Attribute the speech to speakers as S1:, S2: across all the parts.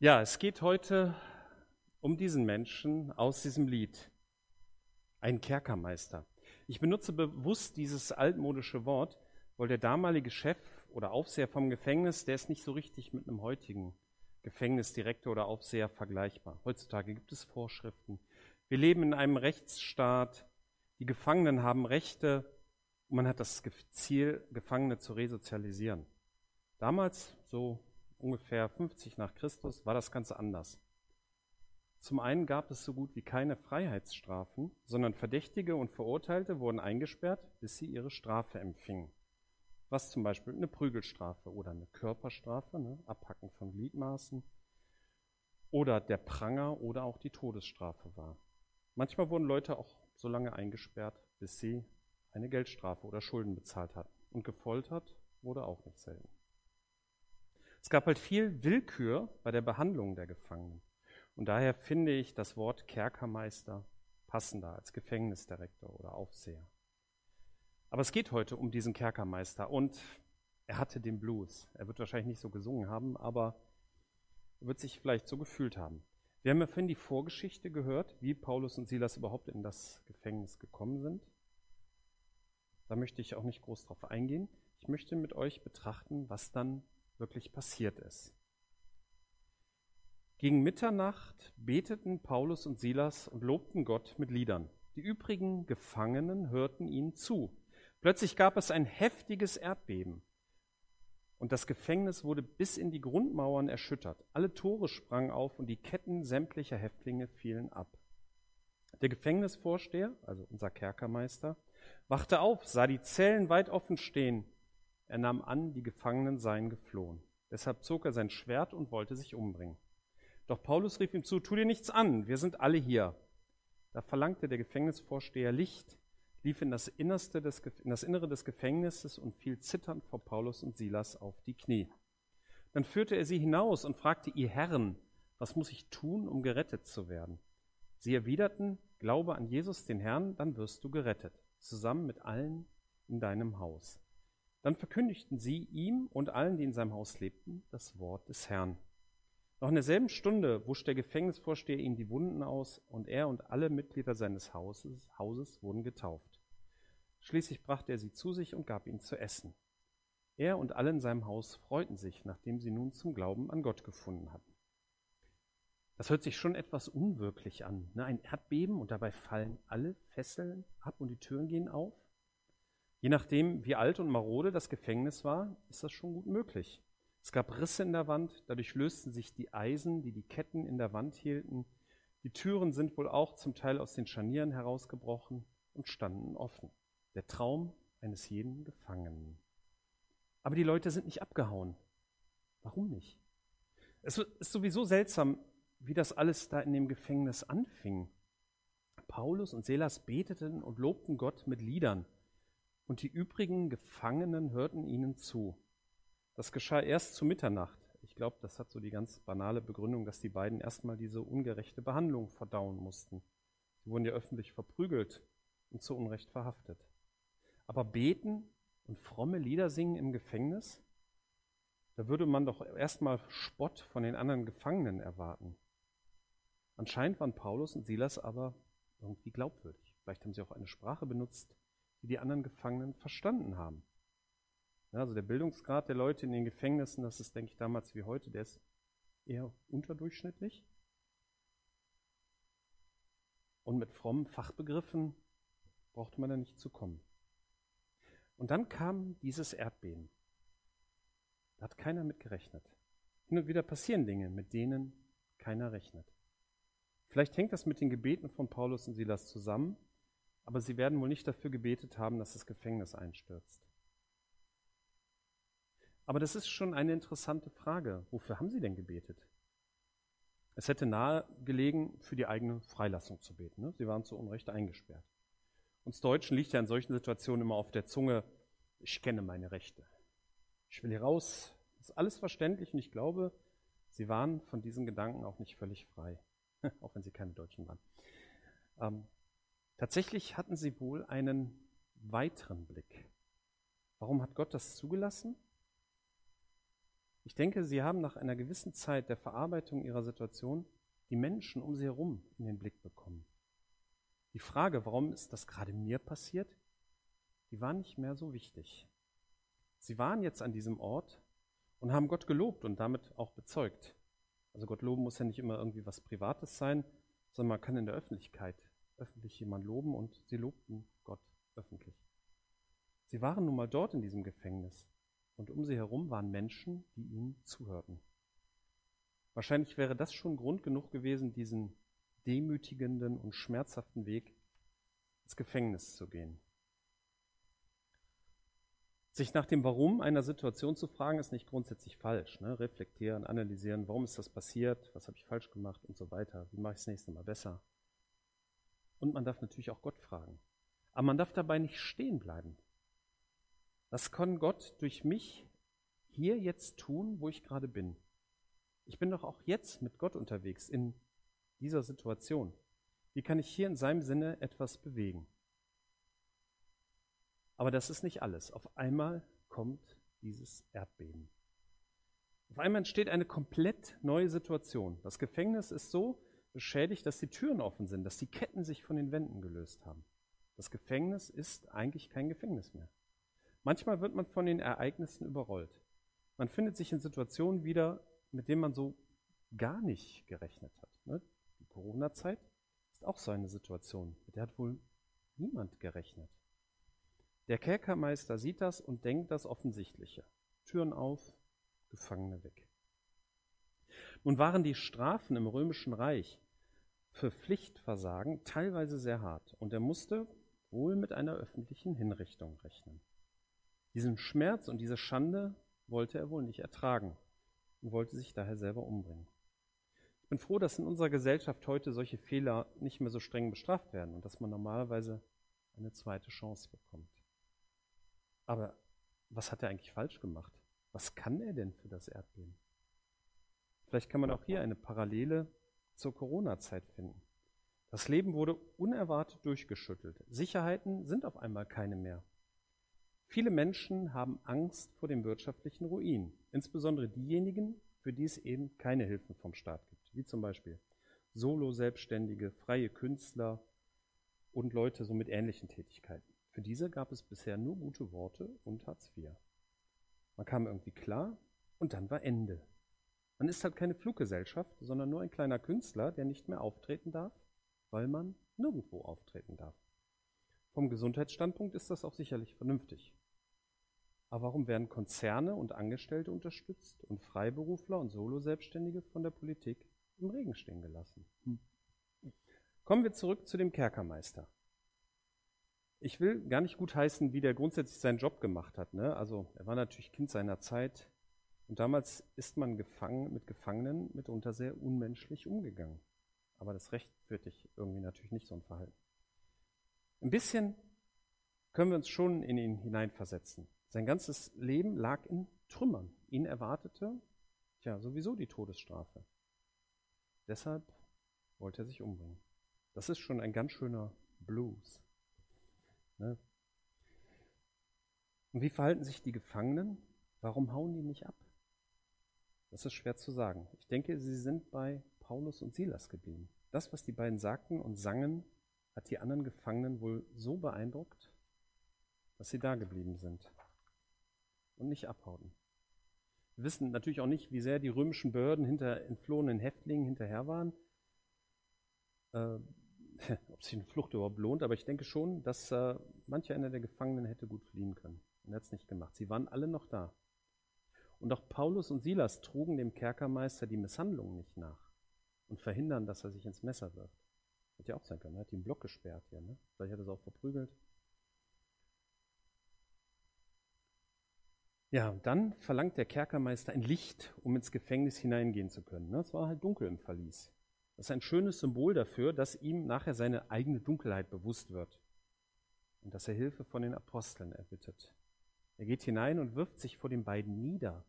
S1: Ja, es geht heute um diesen Menschen aus diesem Lied, ein Kerkermeister. Ich benutze bewusst dieses altmodische Wort, weil der damalige Chef oder Aufseher vom Gefängnis, der ist nicht so richtig mit einem heutigen Gefängnisdirektor oder Aufseher vergleichbar. Heutzutage gibt es Vorschriften. Wir leben in einem Rechtsstaat. Die Gefangenen haben Rechte und man hat das Ziel, Gefangene zu resozialisieren. Damals, so ungefähr 50 nach Christus, war das Ganze anders. Zum einen gab es so gut wie keine Freiheitsstrafen, sondern Verdächtige und Verurteilte wurden eingesperrt, bis sie ihre Strafe empfingen. Was zum Beispiel eine Prügelstrafe oder eine Körperstrafe, ne, Abhacken von Gliedmaßen, oder der Pranger oder auch die Todesstrafe war. Manchmal wurden Leute auch so lange eingesperrt, bis sie eine Geldstrafe oder Schulden bezahlt hatten. Und gefoltert wurde auch nicht selten. Es gab halt viel Willkür bei der Behandlung der Gefangenen. Und daher finde ich das Wort Kerkermeister passender als Gefängnisdirektor oder Aufseher. Aber es geht heute um diesen Kerkermeister und er hatte den Blues. Er wird wahrscheinlich nicht so gesungen haben, aber er wird sich vielleicht so gefühlt haben. Wir haben ja vorhin die Vorgeschichte gehört, wie Paulus und Silas überhaupt in das Gefängnis gekommen sind. Da möchte ich auch nicht groß drauf eingehen. Ich möchte mit euch betrachten, was dann wirklich passiert ist. Gegen Mitternacht beteten Paulus und Silas und lobten Gott mit Liedern. Die übrigen Gefangenen hörten ihnen zu. Plötzlich gab es ein heftiges Erdbeben und das Gefängnis wurde bis in die Grundmauern erschüttert. Alle Tore sprangen auf und die Ketten sämtlicher Häftlinge fielen ab. Der Gefängnisvorsteher, also unser Kerkermeister, wachte auf, sah die Zellen weit offen stehen er nahm an, die Gefangenen seien geflohen. Deshalb zog er sein Schwert und wollte sich umbringen. Doch Paulus rief ihm zu, tu dir nichts an, wir sind alle hier. Da verlangte der Gefängnisvorsteher Licht, lief in das, Innerste des, in das Innere des Gefängnisses und fiel zitternd vor Paulus und Silas auf die Knie. Dann führte er sie hinaus und fragte, ihr Herren, was muss ich tun, um gerettet zu werden? Sie erwiderten, glaube an Jesus den Herrn, dann wirst du gerettet, zusammen mit allen in deinem Haus. Dann verkündigten sie ihm und allen, die in seinem Haus lebten, das Wort des Herrn. Noch in derselben Stunde wusch der Gefängnisvorsteher ihm die Wunden aus und er und alle Mitglieder seines Hauses, Hauses wurden getauft. Schließlich brachte er sie zu sich und gab ihnen zu essen. Er und alle in seinem Haus freuten sich, nachdem sie nun zum Glauben an Gott gefunden hatten. Das hört sich schon etwas unwirklich an. Ne? Ein Erdbeben und dabei fallen alle Fesseln ab und die Türen gehen auf. Je nachdem, wie alt und marode das Gefängnis war, ist das schon gut möglich. Es gab Risse in der Wand, dadurch lösten sich die Eisen, die die Ketten in der Wand hielten. Die Türen sind wohl auch zum Teil aus den Scharnieren herausgebrochen und standen offen. Der Traum eines jeden Gefangenen. Aber die Leute sind nicht abgehauen. Warum nicht? Es ist sowieso seltsam, wie das alles da in dem Gefängnis anfing. Paulus und Selas beteten und lobten Gott mit Liedern und die übrigen Gefangenen hörten ihnen zu. Das geschah erst zu Mitternacht. Ich glaube, das hat so die ganz banale Begründung, dass die beiden erstmal diese ungerechte Behandlung verdauen mussten. Sie wurden ja öffentlich verprügelt und zu Unrecht verhaftet. Aber beten und fromme Lieder singen im Gefängnis? Da würde man doch erstmal Spott von den anderen Gefangenen erwarten. Anscheinend waren Paulus und Silas aber irgendwie glaubwürdig. Vielleicht haben sie auch eine Sprache benutzt, die die anderen Gefangenen verstanden haben. Also der Bildungsgrad der Leute in den Gefängnissen, das ist, denke ich, damals wie heute, der ist eher unterdurchschnittlich. Und mit frommen Fachbegriffen brauchte man da nicht zu kommen. Und dann kam dieses Erdbeben. Da hat keiner mit gerechnet. Hin und wieder passieren Dinge, mit denen keiner rechnet. Vielleicht hängt das mit den Gebeten von Paulus und Silas zusammen aber sie werden wohl nicht dafür gebetet haben, dass das Gefängnis einstürzt. Aber das ist schon eine interessante Frage. Wofür haben sie denn gebetet? Es hätte nahe gelegen, für die eigene Freilassung zu beten. Ne? Sie waren zu Unrecht eingesperrt. Uns Deutschen liegt ja in solchen Situationen immer auf der Zunge, ich kenne meine Rechte. Ich will hier raus. Das ist alles verständlich und ich glaube, sie waren von diesen Gedanken auch nicht völlig frei, auch wenn sie keine Deutschen waren. Ähm, Tatsächlich hatten sie wohl einen weiteren Blick. Warum hat Gott das zugelassen? Ich denke, sie haben nach einer gewissen Zeit der Verarbeitung ihrer Situation die Menschen um sie herum in den Blick bekommen. Die Frage, warum ist das gerade mir passiert, die war nicht mehr so wichtig. Sie waren jetzt an diesem Ort und haben Gott gelobt und damit auch bezeugt. Also Gott loben muss ja nicht immer irgendwie was Privates sein, sondern man kann in der Öffentlichkeit öffentlich jemand loben und sie lobten Gott öffentlich. Sie waren nun mal dort in diesem Gefängnis und um sie herum waren Menschen, die ihnen zuhörten. Wahrscheinlich wäre das schon Grund genug gewesen, diesen demütigenden und schmerzhaften Weg ins Gefängnis zu gehen. Sich nach dem Warum einer Situation zu fragen, ist nicht grundsätzlich falsch. Ne? Reflektieren, analysieren, warum ist das passiert, was habe ich falsch gemacht und so weiter, wie mache ich das nächste Mal besser. Und man darf natürlich auch Gott fragen. Aber man darf dabei nicht stehen bleiben. Was kann Gott durch mich hier jetzt tun, wo ich gerade bin? Ich bin doch auch jetzt mit Gott unterwegs in dieser Situation. Wie kann ich hier in seinem Sinne etwas bewegen? Aber das ist nicht alles. Auf einmal kommt dieses Erdbeben. Auf einmal entsteht eine komplett neue Situation. Das Gefängnis ist so beschädigt, dass die Türen offen sind, dass die Ketten sich von den Wänden gelöst haben. Das Gefängnis ist eigentlich kein Gefängnis mehr. Manchmal wird man von den Ereignissen überrollt. Man findet sich in Situationen wieder, mit denen man so gar nicht gerechnet hat. Ne? Die Corona-Zeit ist auch so eine Situation, mit der hat wohl niemand gerechnet. Der Kerkermeister sieht das und denkt das Offensichtliche. Türen auf, Gefangene weg. Nun waren die Strafen im römischen Reich für Pflichtversagen teilweise sehr hart und er musste wohl mit einer öffentlichen Hinrichtung rechnen. Diesen Schmerz und diese Schande wollte er wohl nicht ertragen und wollte sich daher selber umbringen. Ich bin froh, dass in unserer Gesellschaft heute solche Fehler nicht mehr so streng bestraft werden und dass man normalerweise eine zweite Chance bekommt. Aber was hat er eigentlich falsch gemacht? Was kann er denn für das Erdbeben? Vielleicht kann man auch hier eine Parallele zur Corona-Zeit finden. Das Leben wurde unerwartet durchgeschüttelt. Sicherheiten sind auf einmal keine mehr. Viele Menschen haben Angst vor dem wirtschaftlichen Ruin, insbesondere diejenigen, für die es eben keine Hilfen vom Staat gibt, wie zum Beispiel Solo-Selbstständige, freie Künstler und Leute so mit ähnlichen Tätigkeiten. Für diese gab es bisher nur gute Worte und Hartz IV. Man kam irgendwie klar und dann war Ende. Man ist halt keine Fluggesellschaft, sondern nur ein kleiner Künstler, der nicht mehr auftreten darf, weil man nirgendwo auftreten darf. Vom Gesundheitsstandpunkt ist das auch sicherlich vernünftig. Aber warum werden Konzerne und Angestellte unterstützt und Freiberufler und Soloselbstständige von der Politik im Regen stehen gelassen? Hm. Kommen wir zurück zu dem Kerkermeister. Ich will gar nicht gutheißen, wie der grundsätzlich seinen Job gemacht hat. Ne? Also er war natürlich Kind seiner Zeit und damals ist man gefangen, mit Gefangenen mitunter sehr unmenschlich umgegangen. Aber das rechtfertigt irgendwie natürlich nicht so ein Verhalten. Ein bisschen können wir uns schon in ihn hineinversetzen. Sein ganzes Leben lag in Trümmern. Ihn erwartete, ja, sowieso die Todesstrafe. Deshalb wollte er sich umbringen. Das ist schon ein ganz schöner Blues. Ne? Und wie verhalten sich die Gefangenen? Warum hauen die nicht ab? Das ist schwer zu sagen. Ich denke, sie sind bei Paulus und Silas geblieben. Das, was die beiden sagten und sangen, hat die anderen Gefangenen wohl so beeindruckt, dass sie da geblieben sind und nicht abhauten. Wir wissen natürlich auch nicht, wie sehr die römischen Behörden hinter entflohenen Häftlingen hinterher waren. Äh, ob sich eine Flucht überhaupt lohnt, aber ich denke schon, dass äh, mancher einer der Gefangenen hätte gut fliehen können. Und er hat es nicht gemacht. Sie waren alle noch da. Und auch Paulus und Silas trugen dem Kerkermeister die Misshandlung nicht nach und verhindern, dass er sich ins Messer wirft. Hätte ja auch sein können, er hat ihn Block gesperrt hier, ne? Vielleicht hat er es auch verprügelt. Ja, und dann verlangt der Kerkermeister ein Licht, um ins Gefängnis hineingehen zu können. Ne? Es war halt dunkel im Verlies. Das ist ein schönes Symbol dafür, dass ihm nachher seine eigene Dunkelheit bewusst wird und dass er Hilfe von den Aposteln erbittet. Er geht hinein und wirft sich vor den beiden nieder,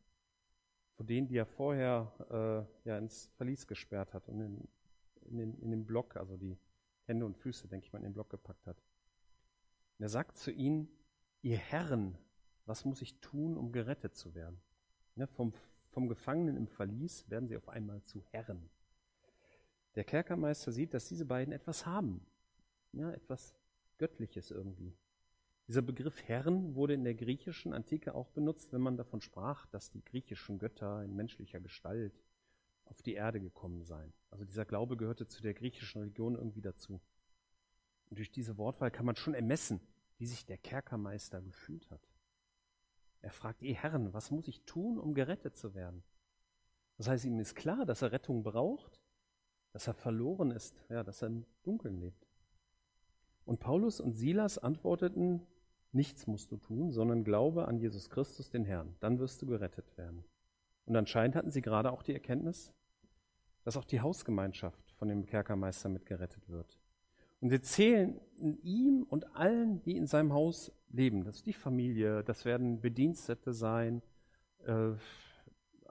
S1: vor denen, die er vorher äh, ja, ins Verlies gesperrt hat und in, in, den, in den Block, also die Hände und Füße, denke ich mal, in den Block gepackt hat. Und er sagt zu ihnen, ihr Herren, was muss ich tun, um gerettet zu werden? Ne, vom vom Gefangenen im Verlies werden sie auf einmal zu Herren. Der Kerkermeister sieht, dass diese beiden etwas haben, ja, etwas Göttliches irgendwie. Dieser Begriff Herren wurde in der griechischen Antike auch benutzt, wenn man davon sprach, dass die griechischen Götter in menschlicher Gestalt auf die Erde gekommen seien. Also dieser Glaube gehörte zu der griechischen Religion irgendwie dazu. Und durch diese Wortwahl kann man schon ermessen, wie sich der Kerkermeister gefühlt hat. Er fragt, ihr Herren, was muss ich tun, um gerettet zu werden? Das heißt, ihm ist klar, dass er Rettung braucht, dass er verloren ist, ja, dass er im Dunkeln lebt. Und Paulus und Silas antworteten, nichts musst du tun, sondern glaube an Jesus Christus, den Herrn, dann wirst du gerettet werden. Und anscheinend hatten sie gerade auch die Erkenntnis, dass auch die Hausgemeinschaft von dem Kerkermeister mitgerettet wird. Und sie zählen ihm und allen, die in seinem Haus leben. Das ist die Familie, das werden Bedienstete sein, äh,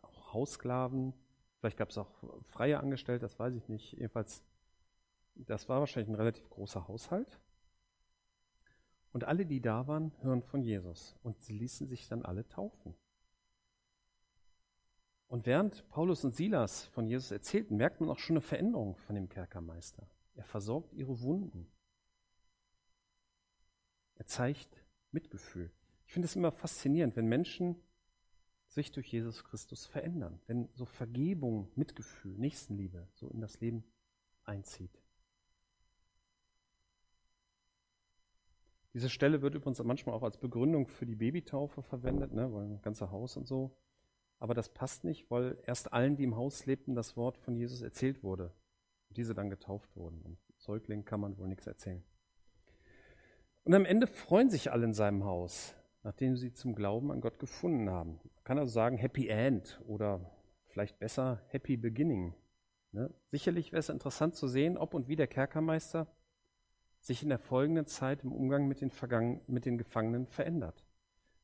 S1: auch Haussklaven. Vielleicht gab es auch freie Angestellte, das weiß ich nicht. Jedenfalls, das war wahrscheinlich ein relativ großer Haushalt. Und alle, die da waren, hören von Jesus. Und sie ließen sich dann alle taufen. Und während Paulus und Silas von Jesus erzählten, merkt man auch schon eine Veränderung von dem Kerkermeister. Er versorgt ihre Wunden. Er zeigt Mitgefühl. Ich finde es immer faszinierend, wenn Menschen sich durch Jesus Christus verändern, wenn so Vergebung, Mitgefühl, Nächstenliebe so in das Leben einzieht. Diese Stelle wird übrigens manchmal auch als Begründung für die Babytaufe verwendet, ne, weil ein ganzes Haus und so. Aber das passt nicht, weil erst allen, die im Haus lebten, das Wort von Jesus erzählt wurde und diese dann getauft wurden. Und Säuglingen kann man wohl nichts erzählen. Und am Ende freuen sich alle in seinem Haus, nachdem sie zum Glauben an Gott gefunden haben. Man kann also sagen Happy End oder vielleicht besser Happy Beginning. Ne? Sicherlich wäre es interessant zu sehen, ob und wie der Kerkermeister sich in der folgenden Zeit im Umgang mit den, Vergangen, mit den Gefangenen verändert.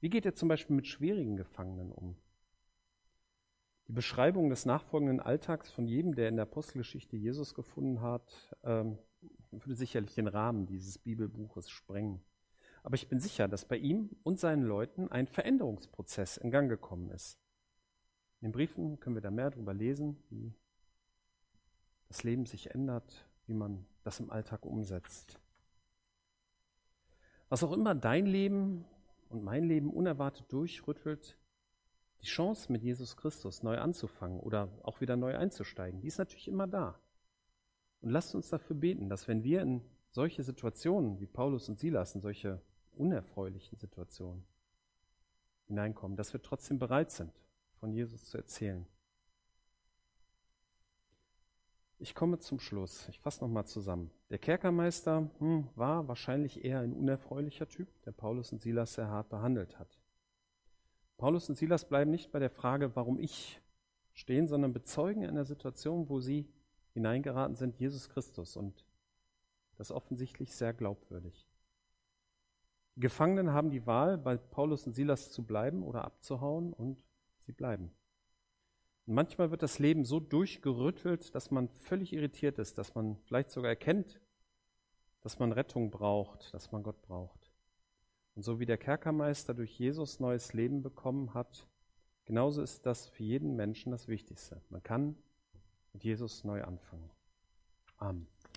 S1: Wie geht er zum Beispiel mit schwierigen Gefangenen um? Die Beschreibung des nachfolgenden Alltags von jedem, der in der Apostelgeschichte Jesus gefunden hat, ähm, würde sicherlich den Rahmen dieses Bibelbuches sprengen. Aber ich bin sicher, dass bei ihm und seinen Leuten ein Veränderungsprozess in Gang gekommen ist. In den Briefen können wir da mehr darüber lesen, wie das Leben sich ändert, wie man das im Alltag umsetzt. Was auch immer dein Leben und mein Leben unerwartet durchrüttelt, die Chance mit Jesus Christus neu anzufangen oder auch wieder neu einzusteigen, die ist natürlich immer da. Und lasst uns dafür beten, dass wenn wir in solche Situationen wie Paulus und Silas, in solche unerfreulichen Situationen hineinkommen, dass wir trotzdem bereit sind, von Jesus zu erzählen. Ich komme zum Schluss. Ich fasse nochmal zusammen. Der Kerkermeister hm, war wahrscheinlich eher ein unerfreulicher Typ, der Paulus und Silas sehr hart behandelt hat. Paulus und Silas bleiben nicht bei der Frage, warum ich stehen, sondern bezeugen in einer Situation, wo sie hineingeraten sind, Jesus Christus und das offensichtlich sehr glaubwürdig. Die Gefangenen haben die Wahl, bei Paulus und Silas zu bleiben oder abzuhauen und sie bleiben. Und manchmal wird das Leben so durchgerüttelt, dass man völlig irritiert ist, dass man vielleicht sogar erkennt, dass man Rettung braucht, dass man Gott braucht. Und so wie der Kerkermeister durch Jesus neues Leben bekommen hat, genauso ist das für jeden Menschen das Wichtigste. Man kann mit Jesus neu anfangen. Amen.